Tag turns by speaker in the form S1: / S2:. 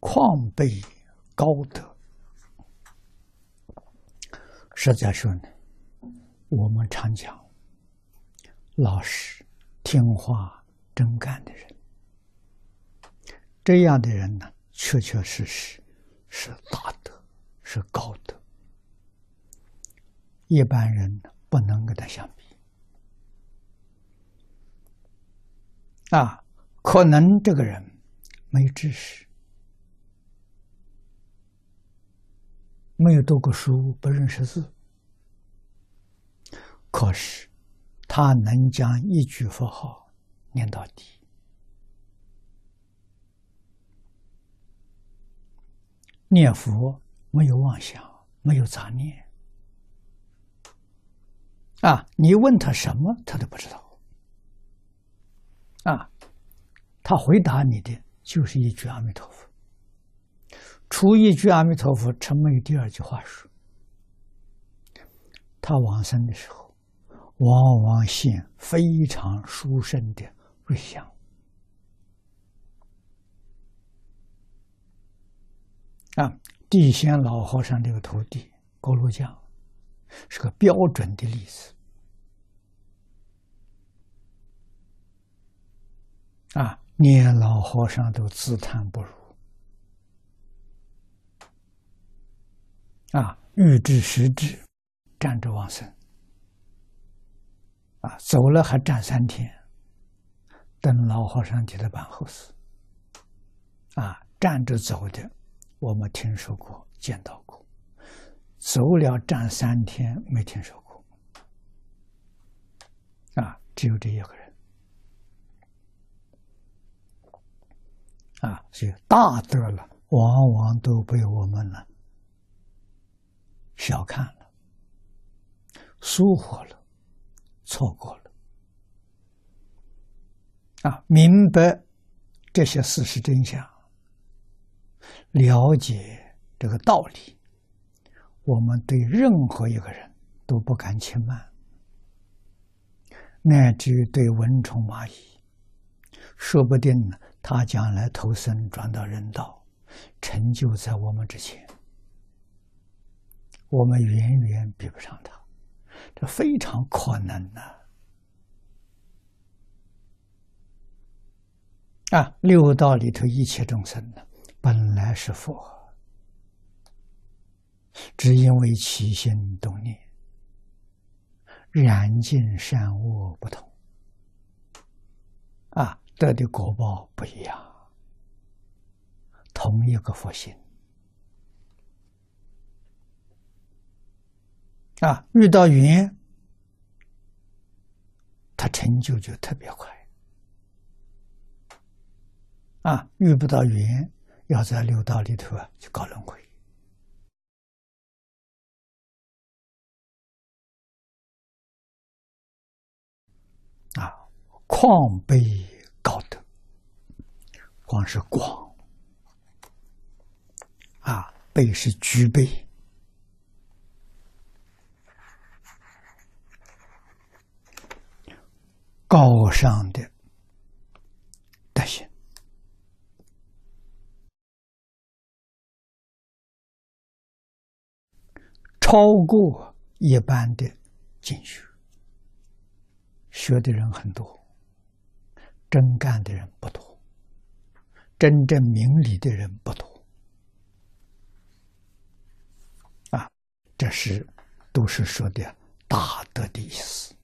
S1: 旷备高德。实在说呢，我们常讲，老实、听话、真干的人，这样的人呢，确确实实是大德，是高德。一般人不能跟他相比。啊，可能这个人没知识，没有读过书，不认识字，可是他能将一句佛号念到底，念佛没有妄想，没有杂念。啊，你问他什么，他都不知道。啊，他回答你的就是一句阿弥陀佛。除一句阿弥陀佛，成没有第二句话说。他往生的时候，往往现非常殊胜的瑞相。啊，地仙老和尚这个徒弟锅炉匠，是个标准的例子。啊，连老和尚都自叹不如。啊，欲知时至，站着往生。啊，走了还站三天，等老和尚给他办后事。啊，站着走的，我们听说过、见到过；走了站三天，没听说过。啊，只有这一个人。啊，所以大德了，往往都被我们了小看了、疏忽了、错过了。啊，明白这些事实真相，了解这个道理，我们对任何一个人都不敢轻慢，乃至于对蚊虫蚂蚁，说不定呢。他将来投生转到人道，成就在我们之前，我们远远比不上他，这非常可能的。啊，六道里头一切众生呢，本来是佛，只因为起心动念，染尽善恶不同，啊。得的果报不一样，同一个佛性啊，遇到缘，他成就就特别快啊；遇不到缘，要在六道里头啊去搞轮回啊，况悲。高德，光是广啊，备是具备高尚的德行，超过一般的进修，学的人很多。真干的人不多，真正明理的人不多，啊，这是都是说的大德的意思。